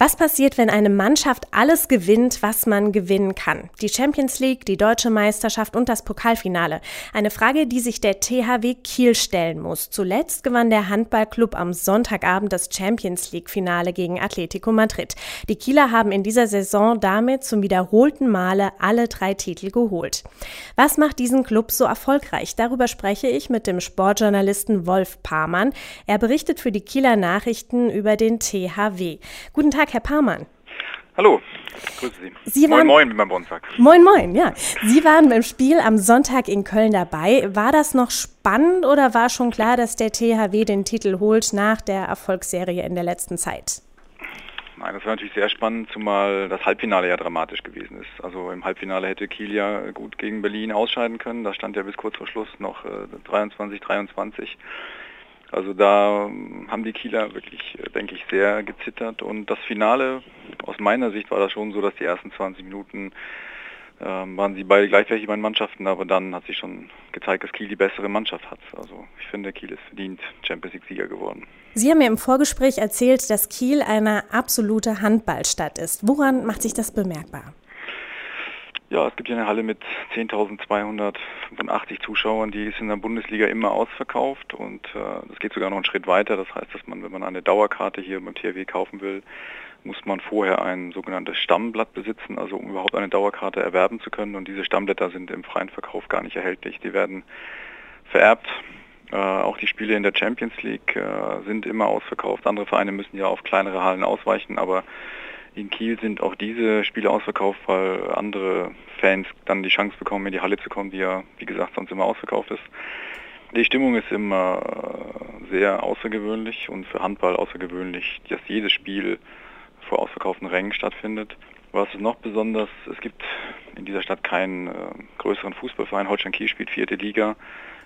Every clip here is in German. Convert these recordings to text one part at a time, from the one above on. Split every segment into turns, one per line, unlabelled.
Was passiert, wenn eine Mannschaft alles gewinnt, was man gewinnen kann? Die Champions League, die deutsche Meisterschaft und das Pokalfinale. Eine Frage, die sich der THW Kiel stellen muss. Zuletzt gewann der Handballclub am Sonntagabend das Champions League Finale gegen Atletico Madrid. Die Kieler haben in dieser Saison damit zum wiederholten Male alle drei Titel geholt. Was macht diesen Club so erfolgreich? Darüber spreche ich mit dem Sportjournalisten Wolf Parmann. Er berichtet für die Kieler Nachrichten über den THW. Guten Tag, Herr Parmann.
Hallo, grüße Sie.
Sie
moin,
waren,
moin, wie man bei uns sagt.
Moin, moin, ja. Sie waren beim Spiel am Sonntag in Köln dabei. War das noch spannend oder war schon klar, dass der THW den Titel holt nach der Erfolgsserie in der letzten Zeit?
Nein, das war natürlich sehr spannend, zumal das Halbfinale ja dramatisch gewesen ist. Also im Halbfinale hätte Kiel ja gut gegen Berlin ausscheiden können. Da stand ja bis kurz vor Schluss noch äh, 23, 23. Also da ähm, haben die Kieler wirklich, äh, denke ich, sehr gezittert. Und das Finale, aus meiner Sicht war das schon so, dass die ersten 20 Minuten ähm, waren sie beide gleichwertig bei den Mannschaften, aber dann hat sich schon gezeigt, dass Kiel die bessere Mannschaft hat. Also ich finde, Kiel ist verdient Champions League-Sieger geworden.
Sie haben mir im Vorgespräch erzählt, dass Kiel eine absolute Handballstadt ist. Woran macht sich das bemerkbar?
Ja, es gibt hier eine Halle mit 10.285 Zuschauern, die ist in der Bundesliga immer ausverkauft und äh, das geht sogar noch einen Schritt weiter. Das heißt, dass man, wenn man eine Dauerkarte hier beim THW kaufen will, muss man vorher ein sogenanntes Stammblatt besitzen, also um überhaupt eine Dauerkarte erwerben zu können. Und diese Stammblätter sind im freien Verkauf gar nicht erhältlich. Die werden vererbt. Äh, auch die Spiele in der Champions League äh, sind immer ausverkauft. Andere Vereine müssen ja auf kleinere Hallen ausweichen, aber in Kiel sind auch diese Spiele ausverkauft, weil andere Fans dann die Chance bekommen, in die Halle zu kommen, die ja, wie gesagt, sonst immer ausverkauft ist. Die Stimmung ist immer sehr außergewöhnlich und für Handball außergewöhnlich, dass jedes Spiel vor ausverkauften Rängen stattfindet. Was ist noch besonders? Es gibt in dieser Stadt keinen äh, größeren Fußballverein. Holstein Kiel spielt vierte Liga,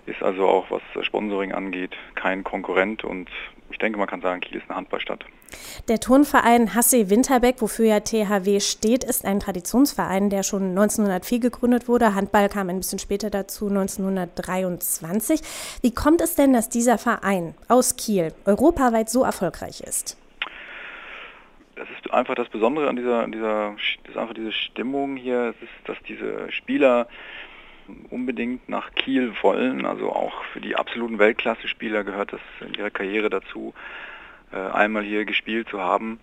ist also auch was Sponsoring angeht kein Konkurrent und ich denke, man kann sagen, Kiel ist eine Handballstadt.
Der Turnverein Hasse Winterbeck, wofür ja THW steht, ist ein Traditionsverein, der schon 1904 gegründet wurde. Handball kam ein bisschen später dazu, 1923. Wie kommt es denn, dass dieser Verein aus Kiel europaweit so erfolgreich ist?
Das ist einfach das Besondere an dieser, an dieser ist einfach diese Stimmung hier, es ist, dass diese Spieler unbedingt nach Kiel wollen. Also auch für die absoluten Weltklasse-Spieler gehört das in ihrer Karriere dazu, äh, einmal hier gespielt zu haben.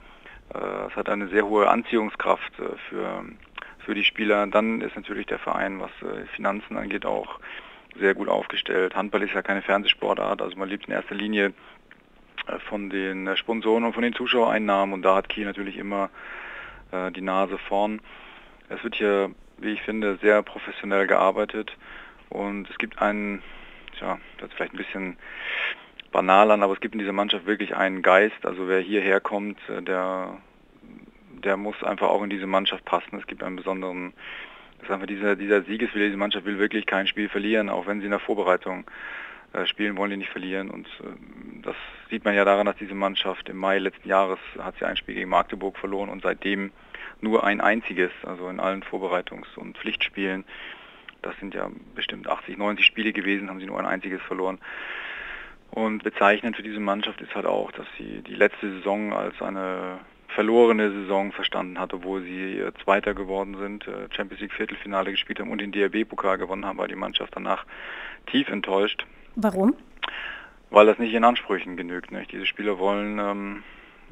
Äh, es hat eine sehr hohe Anziehungskraft äh, für, für die Spieler. Dann ist natürlich der Verein, was Finanzen angeht, auch sehr gut aufgestellt. Handball ist ja keine Fernsehsportart, also man lebt in erster Linie von den Sponsoren und von den Zuschauereinnahmen und da hat Kiel natürlich immer die Nase vorn. Es wird hier wie ich finde, sehr professionell gearbeitet und es gibt einen, ja, das ist vielleicht ein bisschen banal an, aber es gibt in dieser Mannschaft wirklich einen Geist. Also wer hierher kommt, äh, der, der muss einfach auch in diese Mannschaft passen. Es gibt einen besonderen, das ist einfach dieser, dieser Siegeswille, diese Mannschaft will wirklich kein Spiel verlieren, auch wenn sie in der Vorbereitung spielen, wollen die nicht verlieren. Und äh, das sieht man ja daran, dass diese Mannschaft im Mai letzten Jahres hat sie ein Spiel gegen Magdeburg verloren und seitdem nur ein einziges, also in allen Vorbereitungs- und Pflichtspielen. Das sind ja bestimmt 80, 90 Spiele gewesen, haben sie nur ein einziges verloren. Und bezeichnend für diese Mannschaft ist halt auch, dass sie die letzte Saison als eine verlorene Saison verstanden hat, obwohl sie Zweiter geworden sind, äh, Champions League Viertelfinale gespielt haben und den DRB-Pokal gewonnen haben, war die Mannschaft danach tief enttäuscht.
Warum?
Weil das nicht ihren Ansprüchen genügt. Nicht? Diese Spieler wollen ähm,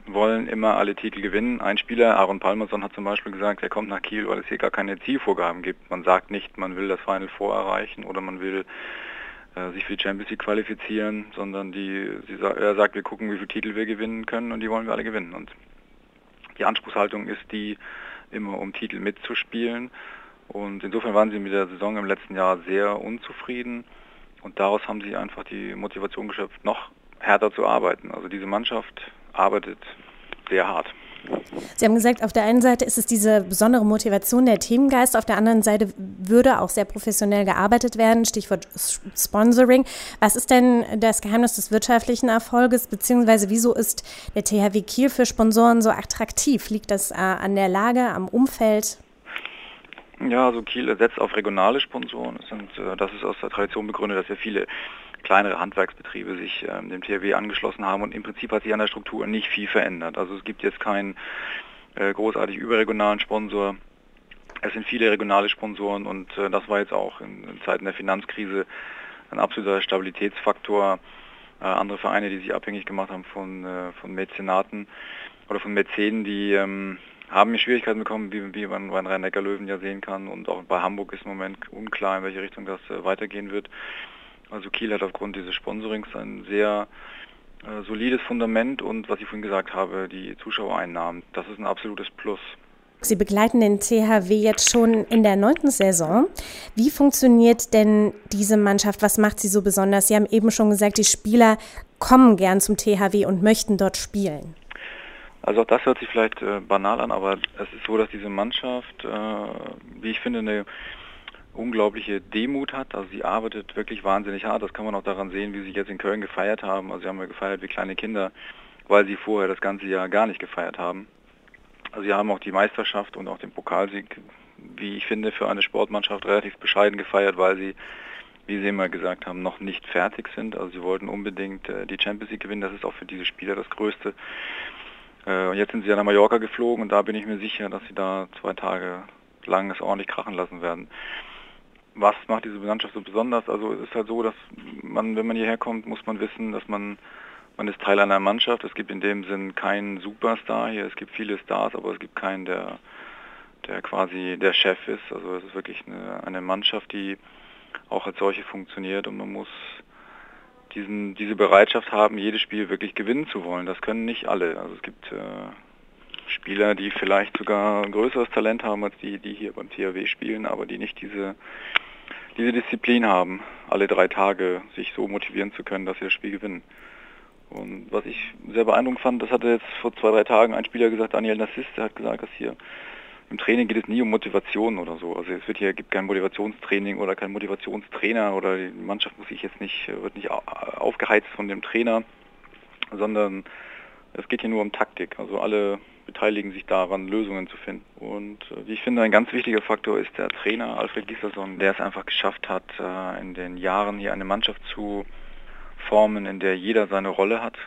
wollen immer alle Titel gewinnen. Ein Spieler, Aaron Palmerson, hat zum Beispiel gesagt, er kommt nach Kiel, weil es hier gar keine Zielvorgaben gibt. Man sagt nicht, man will das Final Four erreichen oder man will äh, sich für die Champions League qualifizieren, sondern die, sie, er sagt, wir gucken, wie viele Titel wir gewinnen können und die wollen wir alle gewinnen. Und die Anspruchshaltung ist die, immer um Titel mitzuspielen. Und insofern waren sie mit der Saison im letzten Jahr sehr unzufrieden. Und daraus haben sie einfach die Motivation geschöpft, noch härter zu arbeiten. Also diese Mannschaft arbeitet sehr hart.
Sie haben gesagt, auf der einen Seite ist es diese besondere Motivation der Teamgeist, auf der anderen Seite würde auch sehr professionell gearbeitet werden, Stichwort Sponsoring. Was ist denn das Geheimnis des wirtschaftlichen Erfolges, beziehungsweise wieso ist der THW Kiel für Sponsoren so attraktiv? Liegt das äh, an der Lage, am Umfeld?
Ja, also Kiel setzt auf regionale Sponsoren. Das, sind, äh, das ist aus der Tradition begründet, dass wir viele kleinere Handwerksbetriebe sich ähm, dem THW angeschlossen haben und im Prinzip hat sich an der Struktur nicht viel verändert. Also es gibt jetzt keinen äh, großartig überregionalen Sponsor. Es sind viele regionale Sponsoren und äh, das war jetzt auch in, in, Zeiten der Finanzkrise ein absoluter Stabilitätsfaktor. Äh, andere Vereine, die sich abhängig gemacht haben von, äh, von Mäzenaten oder von Mäzenen, die ähm, haben Schwierigkeiten bekommen, wie, wie man bei Rhein-Neckar-Löwen ja sehen kann. Und auch bei Hamburg ist im Moment unklar, in welche Richtung das äh, weitergehen wird. Also Kiel hat aufgrund dieses Sponsorings ein sehr äh, solides Fundament und was ich vorhin gesagt habe, die Zuschauereinnahmen, das ist ein absolutes Plus.
Sie begleiten den THW jetzt schon in der neunten Saison. Wie funktioniert denn diese Mannschaft? Was macht sie so besonders? Sie haben eben schon gesagt, die Spieler kommen gern zum THW und möchten dort spielen.
Also auch das hört sich vielleicht äh, banal an, aber es ist so, dass diese Mannschaft, äh, wie ich finde, eine unglaubliche Demut hat. Also sie arbeitet wirklich wahnsinnig hart. Das kann man auch daran sehen, wie sie jetzt in Köln gefeiert haben. Also sie haben ja gefeiert wie kleine Kinder, weil sie vorher das ganze Jahr gar nicht gefeiert haben. Also sie haben auch die Meisterschaft und auch den Pokalsieg, wie ich finde, für eine Sportmannschaft relativ bescheiden gefeiert, weil sie, wie Sie immer gesagt haben, noch nicht fertig sind. Also sie wollten unbedingt äh, die Champions League gewinnen. Das ist auch für diese Spieler das Größte. Äh, und jetzt sind sie ja nach Mallorca geflogen und da bin ich mir sicher, dass sie da zwei Tage lang es ordentlich krachen lassen werden was macht diese Mannschaft so besonders? Also es ist halt so, dass man, wenn man hierher kommt, muss man wissen, dass man man ist Teil einer Mannschaft. Es gibt in dem Sinn keinen Superstar hier. Es gibt viele Stars, aber es gibt keinen, der der quasi der Chef ist. Also es ist wirklich eine, eine Mannschaft, die auch als solche funktioniert und man muss diesen, diese Bereitschaft haben, jedes Spiel wirklich gewinnen zu wollen. Das können nicht alle. Also es gibt äh, Spieler, die vielleicht sogar ein größeres Talent haben als die, die hier beim THW spielen, aber die nicht diese diese Disziplin haben, alle drei Tage sich so motivieren zu können, dass sie das Spiel gewinnen. Und was ich sehr beeindruckend fand, das hatte jetzt vor zwei, drei Tagen ein Spieler gesagt, Daniel Nassis, der hat gesagt, dass hier im Training geht es nie um Motivation oder so. Also es wird hier gibt kein Motivationstraining oder kein Motivationstrainer oder die Mannschaft muss sich jetzt nicht wird nicht aufgeheizt von dem Trainer, sondern es geht hier nur um Taktik. Also alle beteiligen sich daran, Lösungen zu finden. Und äh, wie ich finde, ein ganz wichtiger Faktor ist der Trainer Alfred Gislason, der es einfach geschafft hat, äh, in den Jahren hier eine Mannschaft zu formen, in der jeder seine Rolle hat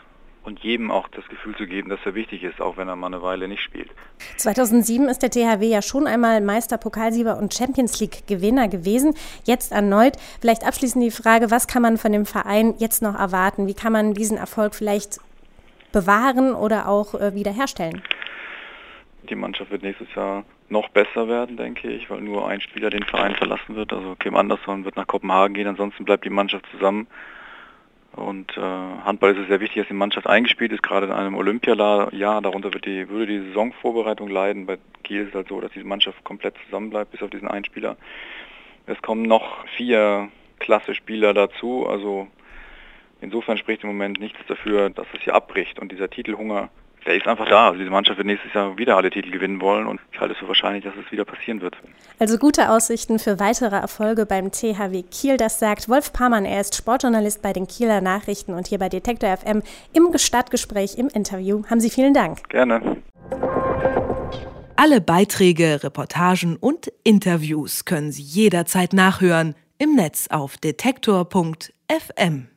und jedem auch das Gefühl zu geben, dass er wichtig ist, auch wenn er mal eine Weile nicht spielt.
2007 ist der THW ja schon einmal Meister, Pokalsieger und Champions League Gewinner gewesen. Jetzt erneut. Vielleicht abschließend die Frage, was kann man von dem Verein jetzt noch erwarten? Wie kann man diesen Erfolg vielleicht bewahren oder auch äh, wiederherstellen?
Die Mannschaft wird nächstes Jahr noch besser werden, denke ich, weil nur ein Spieler den Verein verlassen wird. Also Kim Andersson wird nach Kopenhagen gehen, ansonsten bleibt die Mannschaft zusammen. Und äh, Handball ist es sehr wichtig, dass die Mannschaft eingespielt ist, gerade in einem Olympiajahr. Darunter wird die, würde die Saisonvorbereitung leiden. Bei Kiel ist es halt so, dass diese Mannschaft komplett zusammenbleibt, bis auf diesen einen Spieler. Es kommen noch vier klasse Spieler dazu. Also insofern spricht im Moment nichts dafür, dass es hier abbricht. Und dieser Titelhunger der ist einfach da. Also diese Mannschaft wird nächstes Jahr wieder alle Titel gewinnen wollen und ich halte es für wahrscheinlich, dass es wieder passieren wird.
Also gute Aussichten für weitere Erfolge beim THW Kiel, das sagt Wolf Parmann. Er ist Sportjournalist bei den Kieler Nachrichten und hier bei Detektor FM im Stadtgespräch im Interview. Haben Sie vielen Dank.
Gerne.
Alle Beiträge, Reportagen und Interviews können Sie jederzeit nachhören im Netz auf detektor.fm.